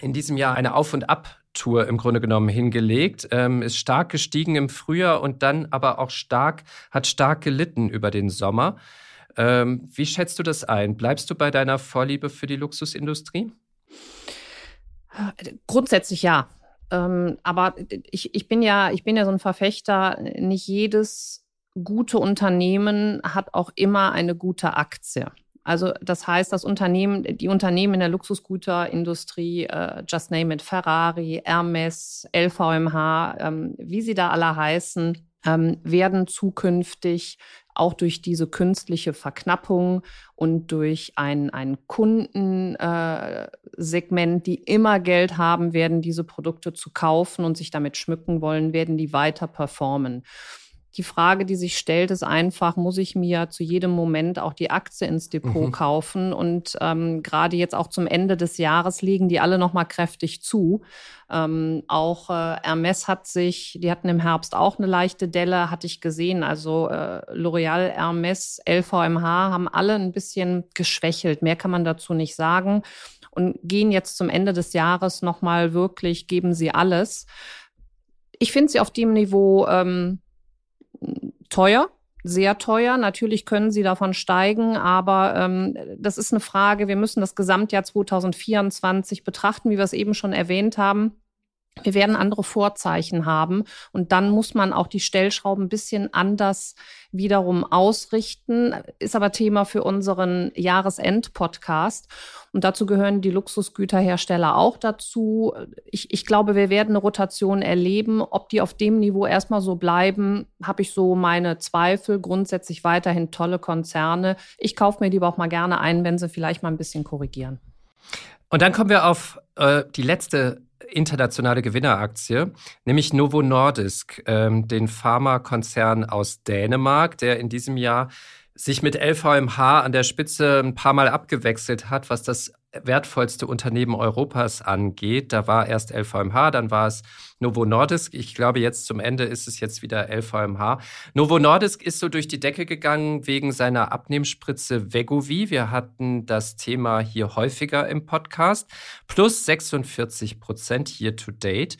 in diesem Jahr eine Auf- und Ab-Tour im Grunde genommen hingelegt, ähm, ist stark gestiegen im Frühjahr und dann aber auch stark, hat stark gelitten über den Sommer. Ähm, wie schätzt du das ein? Bleibst du bei deiner Vorliebe für die Luxusindustrie? Grundsätzlich ja. Ähm, aber ich, ich, bin ja, ich bin ja so ein Verfechter, nicht jedes gute Unternehmen hat auch immer eine gute Aktie. Also das heißt, das Unternehmen, die Unternehmen in der Luxusgüterindustrie, äh, just name it, Ferrari, Hermes, LVMH, ähm, wie sie da alle heißen, ähm, werden zukünftig auch durch diese künstliche Verknappung und durch ein, ein Kundensegment, äh, die immer Geld haben werden, diese Produkte zu kaufen und sich damit schmücken wollen, werden die weiter performen. Die Frage, die sich stellt, ist einfach, muss ich mir zu jedem Moment auch die Aktie ins Depot mhm. kaufen? Und ähm, gerade jetzt auch zum Ende des Jahres legen die alle nochmal kräftig zu. Ähm, auch äh, Hermes hat sich, die hatten im Herbst auch eine leichte Delle, hatte ich gesehen. Also äh, L'Oreal, Hermes, LVMH haben alle ein bisschen geschwächelt. Mehr kann man dazu nicht sagen. Und gehen jetzt zum Ende des Jahres nochmal wirklich, geben sie alles. Ich finde sie auf dem Niveau ähm, teuer, sehr teuer. Natürlich können sie davon steigen, aber ähm, das ist eine Frage. Wir müssen das Gesamtjahr 2024 betrachten, wie wir es eben schon erwähnt haben. Wir werden andere Vorzeichen haben und dann muss man auch die Stellschrauben ein bisschen anders wiederum ausrichten. Ist aber Thema für unseren Jahresend-Podcast. Und dazu gehören die Luxusgüterhersteller auch dazu. Ich, ich glaube, wir werden eine Rotation erleben. Ob die auf dem Niveau erstmal so bleiben, habe ich so meine Zweifel. Grundsätzlich weiterhin tolle Konzerne. Ich kaufe mir die aber auch mal gerne ein, wenn sie vielleicht mal ein bisschen korrigieren. Und dann kommen wir auf äh, die letzte internationale Gewinneraktie, nämlich Novo Nordisk, ähm, den Pharmakonzern aus Dänemark, der in diesem Jahr sich mit LVMH an der Spitze ein paar Mal abgewechselt hat, was das wertvollste Unternehmen Europas angeht. Da war erst LVMH, dann war es Novo Nordisk. Ich glaube, jetzt zum Ende ist es jetzt wieder LVMH. Novo Nordisk ist so durch die Decke gegangen wegen seiner Abnehmspritze Vegovi. Wir hatten das Thema hier häufiger im Podcast. Plus 46 Prozent year to date.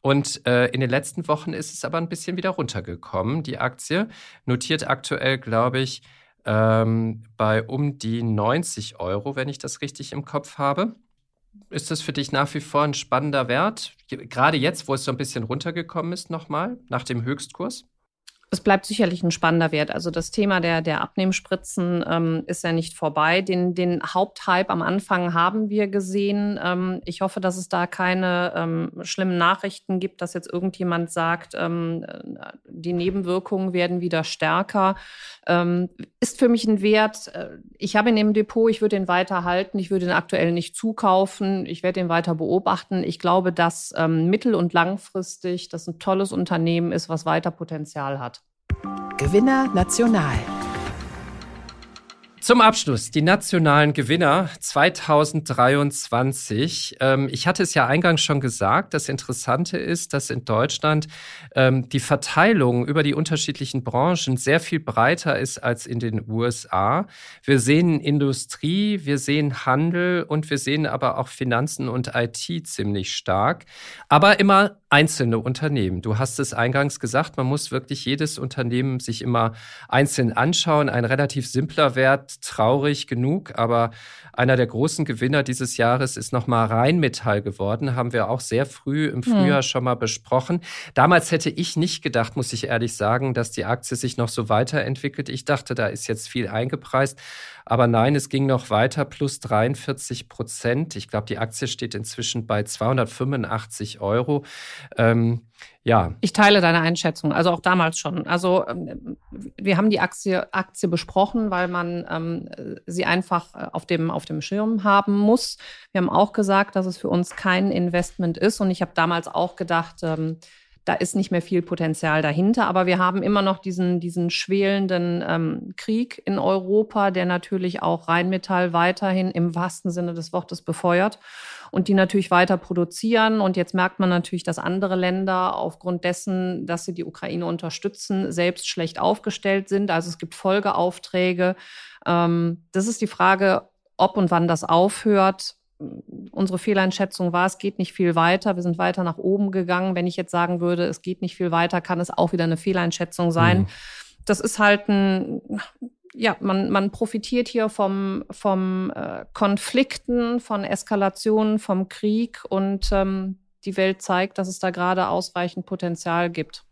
Und äh, in den letzten Wochen ist es aber ein bisschen wieder runtergekommen. Die Aktie notiert aktuell, glaube ich, ähm, bei um die 90 Euro, wenn ich das richtig im Kopf habe. Ist das für dich nach wie vor ein spannender Wert? Gerade jetzt, wo es so ein bisschen runtergekommen ist, nochmal nach dem Höchstkurs? Es bleibt sicherlich ein spannender Wert. Also das Thema der, der Abnehmspritzen ähm, ist ja nicht vorbei. Den, den Haupthype am Anfang haben wir gesehen. Ähm, ich hoffe, dass es da keine ähm, schlimmen Nachrichten gibt, dass jetzt irgendjemand sagt, ähm, die Nebenwirkungen werden wieder stärker. Ähm, ist für mich ein Wert. Äh, ich habe ihn im Depot, ich würde ihn weiter halten. Ich würde ihn aktuell nicht zukaufen. Ich werde ihn weiter beobachten. Ich glaube, dass ähm, mittel- und langfristig das ein tolles Unternehmen ist, was weiter Potenzial hat. Gewinner National. Zum Abschluss die nationalen Gewinner 2023. Ähm, ich hatte es ja eingangs schon gesagt. Das Interessante ist, dass in Deutschland ähm, die Verteilung über die unterschiedlichen Branchen sehr viel breiter ist als in den USA. Wir sehen Industrie, wir sehen Handel und wir sehen aber auch Finanzen und IT ziemlich stark. Aber immer einzelne Unternehmen. Du hast es eingangs gesagt, man muss wirklich jedes Unternehmen sich immer einzeln anschauen. Ein relativ simpler Wert, traurig genug, aber einer der großen Gewinner dieses Jahres ist nochmal Rheinmetall geworden, haben wir auch sehr früh im hm. Frühjahr hm. schon mal besprochen. Damals hätte ich nicht gedacht, muss ich ehrlich sagen, dass die Aktie sich noch so weiterentwickelt. Ich dachte, da ist jetzt viel eingepreist. Aber nein, es ging noch weiter, plus 43 Prozent. Ich glaube, die Aktie steht inzwischen bei 285 Euro. Ähm, ja. Ich teile deine Einschätzung, also auch damals schon. Also ähm, wir haben die Aktie, Aktie besprochen, weil man ähm, sie einfach äh, auf dem, auf dem Schirm haben muss. Wir haben auch gesagt, dass es für uns kein Investment ist. Und ich habe damals auch gedacht, ähm, da ist nicht mehr viel Potenzial dahinter. Aber wir haben immer noch diesen, diesen schwelenden ähm, Krieg in Europa, der natürlich auch Rheinmetall weiterhin im wahrsten Sinne des Wortes befeuert und die natürlich weiter produzieren. Und jetzt merkt man natürlich, dass andere Länder aufgrund dessen, dass sie die Ukraine unterstützen, selbst schlecht aufgestellt sind. Also es gibt Folgeaufträge. Ähm, das ist die Frage, ob und wann das aufhört unsere Fehleinschätzung war, es geht nicht viel weiter. Wir sind weiter nach oben gegangen. Wenn ich jetzt sagen würde, es geht nicht viel weiter, kann es auch wieder eine Fehleinschätzung sein. Mhm. Das ist halt ein, ja, man, man profitiert hier vom, vom äh, Konflikten, von Eskalationen, vom Krieg und ähm, die Welt zeigt, dass es da gerade ausreichend Potenzial gibt.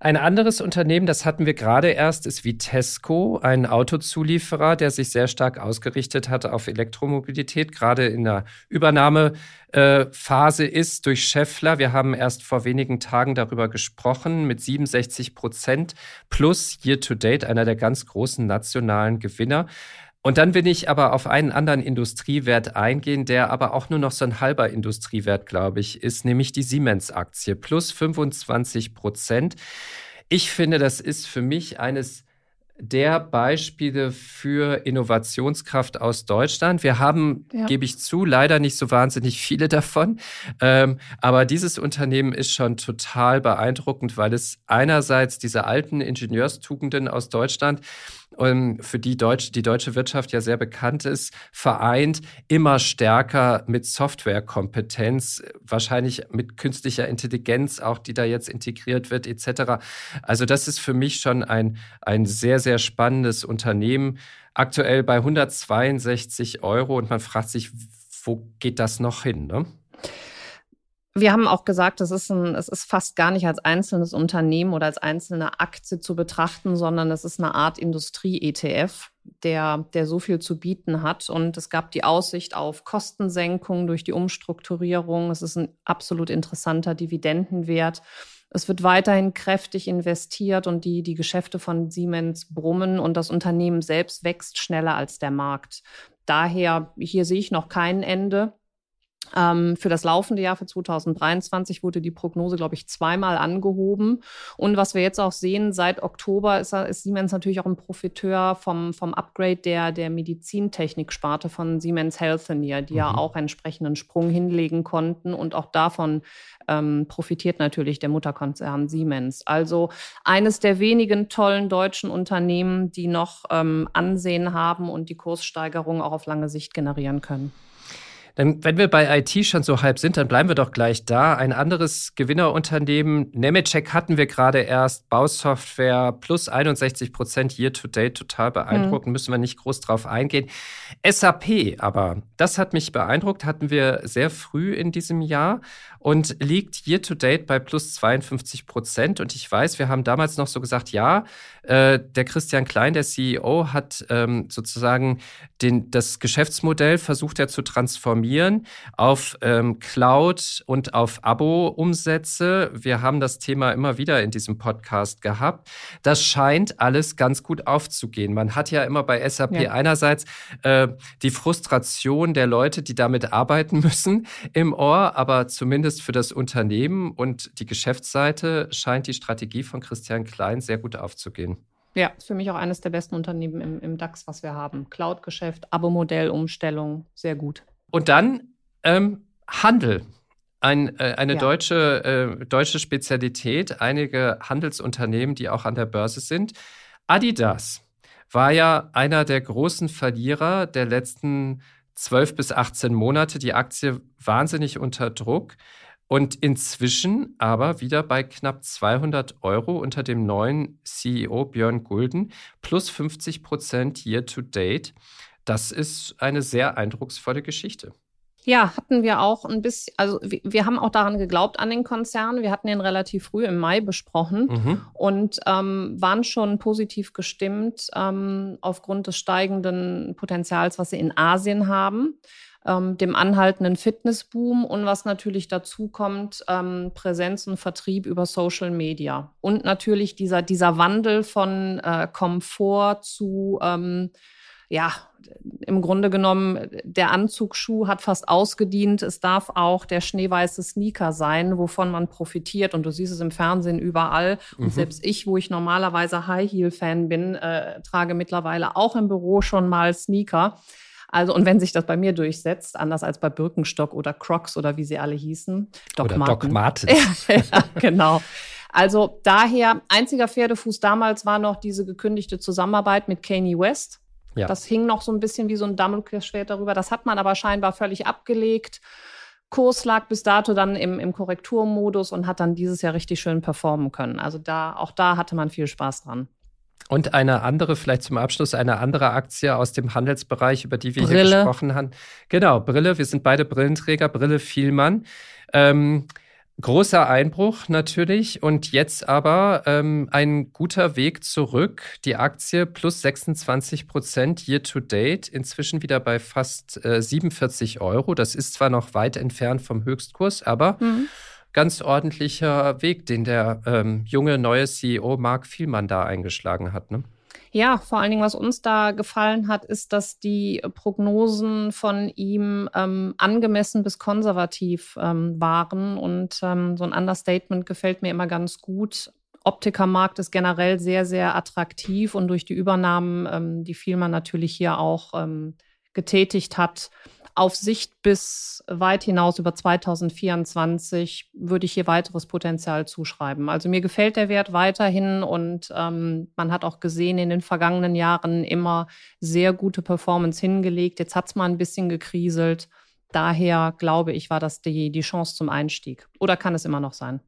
Ein anderes Unternehmen, das hatten wir gerade erst, ist Vitesco, ein Autozulieferer, der sich sehr stark ausgerichtet hat auf Elektromobilität, gerade in der Übernahmephase ist durch Scheffler. Wir haben erst vor wenigen Tagen darüber gesprochen, mit 67 Prozent plus Year to Date, einer der ganz großen nationalen Gewinner. Und dann will ich aber auf einen anderen Industriewert eingehen, der aber auch nur noch so ein halber Industriewert, glaube ich, ist, nämlich die Siemens-Aktie plus 25 Prozent. Ich finde, das ist für mich eines der Beispiele für Innovationskraft aus Deutschland. Wir haben, ja. gebe ich zu, leider nicht so wahnsinnig viele davon. Ähm, aber dieses Unternehmen ist schon total beeindruckend, weil es einerseits diese alten Ingenieurstugenden aus Deutschland für die Deutsch, die deutsche Wirtschaft ja sehr bekannt ist, vereint immer stärker mit Softwarekompetenz, wahrscheinlich mit künstlicher Intelligenz auch, die da jetzt integriert wird, etc. Also das ist für mich schon ein, ein sehr, sehr spannendes Unternehmen. Aktuell bei 162 Euro und man fragt sich, wo geht das noch hin? Ne? Wir haben auch gesagt, es ist, ein, es ist fast gar nicht als einzelnes Unternehmen oder als einzelne Aktie zu betrachten, sondern es ist eine Art Industrie-ETF, der, der so viel zu bieten hat. Und es gab die Aussicht auf Kostensenkung durch die Umstrukturierung. Es ist ein absolut interessanter Dividendenwert. Es wird weiterhin kräftig investiert und die, die Geschäfte von Siemens brummen und das Unternehmen selbst wächst schneller als der Markt. Daher, hier sehe ich noch kein Ende. Ähm, für das laufende Jahr, für 2023, wurde die Prognose, glaube ich, zweimal angehoben. Und was wir jetzt auch sehen, seit Oktober ist, ist Siemens natürlich auch ein Profiteur vom, vom Upgrade der, der Medizintechnik-Sparte von Siemens Healthineer, die mhm. ja auch entsprechenden Sprung hinlegen konnten. Und auch davon ähm, profitiert natürlich der Mutterkonzern Siemens. Also eines der wenigen tollen deutschen Unternehmen, die noch ähm, Ansehen haben und die Kurssteigerung auch auf lange Sicht generieren können. Dann, wenn wir bei IT schon so halb sind, dann bleiben wir doch gleich da. Ein anderes Gewinnerunternehmen, Nemetschek hatten wir gerade erst, Bausoftware plus 61 Prozent year to date, total beeindruckend, mhm. müssen wir nicht groß drauf eingehen. SAP aber, das hat mich beeindruckt, hatten wir sehr früh in diesem Jahr und liegt year to date bei plus 52 Prozent. Und ich weiß, wir haben damals noch so gesagt, ja, äh, der Christian Klein, der CEO, hat ähm, sozusagen den, das Geschäftsmodell versucht er zu transformieren auf ähm, Cloud und auf Abo-Umsätze. Wir haben das Thema immer wieder in diesem Podcast gehabt. Das scheint alles ganz gut aufzugehen. Man hat ja immer bei SAP ja. einerseits äh, die Frustration der Leute, die damit arbeiten müssen, im Ohr, aber zumindest für das Unternehmen und die Geschäftsseite scheint die Strategie von Christian Klein sehr gut aufzugehen. Ja, ist für mich auch eines der besten Unternehmen im, im DAX, was wir haben. Cloud-Geschäft, Abo-Modell, Umstellung, sehr gut. Und dann ähm, Handel. Ein, äh, eine ja. deutsche, äh, deutsche Spezialität, einige Handelsunternehmen, die auch an der Börse sind. Adidas war ja einer der großen Verlierer der letzten 12 bis 18 Monate. Die Aktie wahnsinnig unter Druck und inzwischen aber wieder bei knapp 200 Euro unter dem neuen CEO Björn Gulden plus 50 Prozent year to date. Das ist eine sehr eindrucksvolle Geschichte. Ja, hatten wir auch ein bisschen, also wir, wir, haben auch daran geglaubt an den Konzern. Wir hatten ihn relativ früh im Mai besprochen mhm. und ähm, waren schon positiv gestimmt ähm, aufgrund des steigenden Potenzials, was sie in Asien haben ähm, dem anhaltenden Fitnessboom und was natürlich dazu kommt, ähm, Präsenz und Vertrieb über Social Media. Und natürlich dieser, dieser Wandel von äh, Komfort zu, ähm, ja, im Grunde genommen, der Anzugsschuh hat fast ausgedient. Es darf auch der schneeweiße Sneaker sein, wovon man profitiert. Und du siehst es im Fernsehen überall. Und mhm. selbst ich, wo ich normalerweise High Heel Fan bin, äh, trage mittlerweile auch im Büro schon mal Sneaker. Also, und wenn sich das bei mir durchsetzt, anders als bei Birkenstock oder Crocs oder wie sie alle hießen, Doc oder Martin. Doc Martin. ja, genau. Also daher, einziger Pferdefuß damals war noch diese gekündigte Zusammenarbeit mit Kanye West. Ja. Das hing noch so ein bisschen wie so ein Damoklesschwert darüber. Das hat man aber scheinbar völlig abgelegt. Kurs lag bis dato dann im, im Korrekturmodus und hat dann dieses Jahr richtig schön performen können. Also da, auch da hatte man viel Spaß dran. Und eine andere, vielleicht zum Abschluss, eine andere Aktie aus dem Handelsbereich, über die wir Brille. hier gesprochen haben. Genau, Brille. Wir sind beide Brillenträger. Brille Vielmann. Ähm, Großer Einbruch natürlich und jetzt aber ähm, ein guter Weg zurück. Die Aktie plus 26 Prozent year to date, inzwischen wieder bei fast äh, 47 Euro. Das ist zwar noch weit entfernt vom Höchstkurs, aber mhm. Ganz ordentlicher Weg, den der ähm, junge neue CEO Mark Vielmann da eingeschlagen hat. Ne? Ja, vor allen Dingen, was uns da gefallen hat, ist, dass die Prognosen von ihm ähm, angemessen bis konservativ ähm, waren. Und ähm, so ein Understatement gefällt mir immer ganz gut. Optikermarkt ist generell sehr, sehr attraktiv und durch die Übernahmen, ähm, die Vielmann natürlich hier auch ähm, getätigt hat, auf Sicht bis weit hinaus über 2024 würde ich hier weiteres Potenzial zuschreiben. Also mir gefällt der Wert weiterhin und ähm, man hat auch gesehen in den vergangenen Jahren immer sehr gute Performance hingelegt. Jetzt hat es mal ein bisschen gekriselt. Daher glaube ich, war das die, die Chance zum Einstieg. Oder kann es immer noch sein?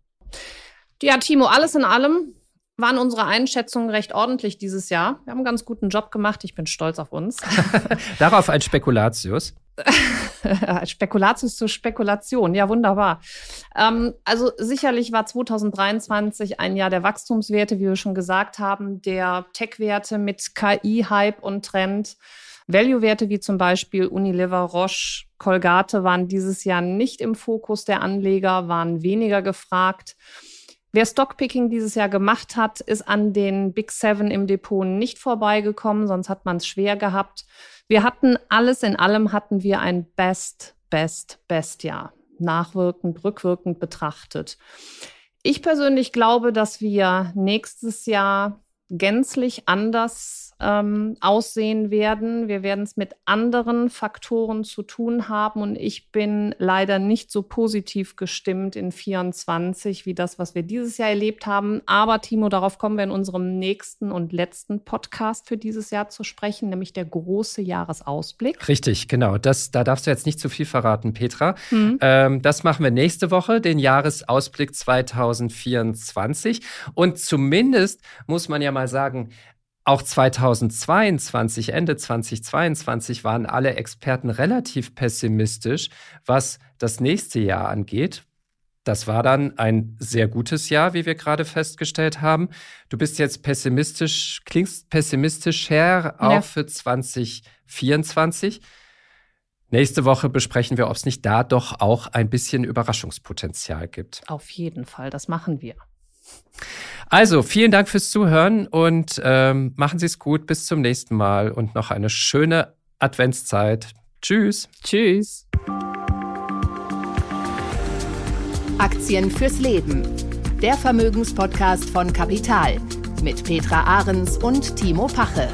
Ja, Timo, alles in allem waren unsere Einschätzungen recht ordentlich dieses Jahr. Wir haben einen ganz guten Job gemacht. Ich bin stolz auf uns. Darauf ein Spekulatius. Spekulatius zur Spekulation, ja wunderbar. Ähm, also sicherlich war 2023 ein Jahr der Wachstumswerte, wie wir schon gesagt haben, der Tech-Werte mit KI-Hype und Trend. Value-Werte wie zum Beispiel Unilever, Roche, Colgate waren dieses Jahr nicht im Fokus der Anleger, waren weniger gefragt. Wer Stockpicking dieses Jahr gemacht hat, ist an den Big Seven im Depot nicht vorbeigekommen, sonst hat man es schwer gehabt. Wir hatten alles in allem hatten wir ein Best, Best, Best Jahr. Nachwirkend, rückwirkend betrachtet. Ich persönlich glaube, dass wir nächstes Jahr gänzlich anders ähm, aussehen werden. Wir werden es mit anderen Faktoren zu tun haben und ich bin leider nicht so positiv gestimmt in 24 wie das, was wir dieses Jahr erlebt haben. Aber Timo, darauf kommen wir in unserem nächsten und letzten Podcast für dieses Jahr zu sprechen, nämlich der große Jahresausblick. Richtig, genau. Das, da darfst du jetzt nicht zu viel verraten, Petra. Mhm. Ähm, das machen wir nächste Woche, den Jahresausblick 2024. Und zumindest muss man ja mal sagen, auch 2022, Ende 2022 waren alle Experten relativ pessimistisch, was das nächste Jahr angeht. Das war dann ein sehr gutes Jahr, wie wir gerade festgestellt haben. Du bist jetzt pessimistisch, klingst pessimistisch her, auch ja. für 2024. Nächste Woche besprechen wir, ob es nicht da doch auch ein bisschen Überraschungspotenzial gibt. Auf jeden Fall, das machen wir. Also, vielen Dank fürs Zuhören und ähm, machen Sie es gut. Bis zum nächsten Mal und noch eine schöne Adventszeit. Tschüss. Tschüss. Aktien fürs Leben. Der Vermögenspodcast von Kapital mit Petra Ahrens und Timo Pache.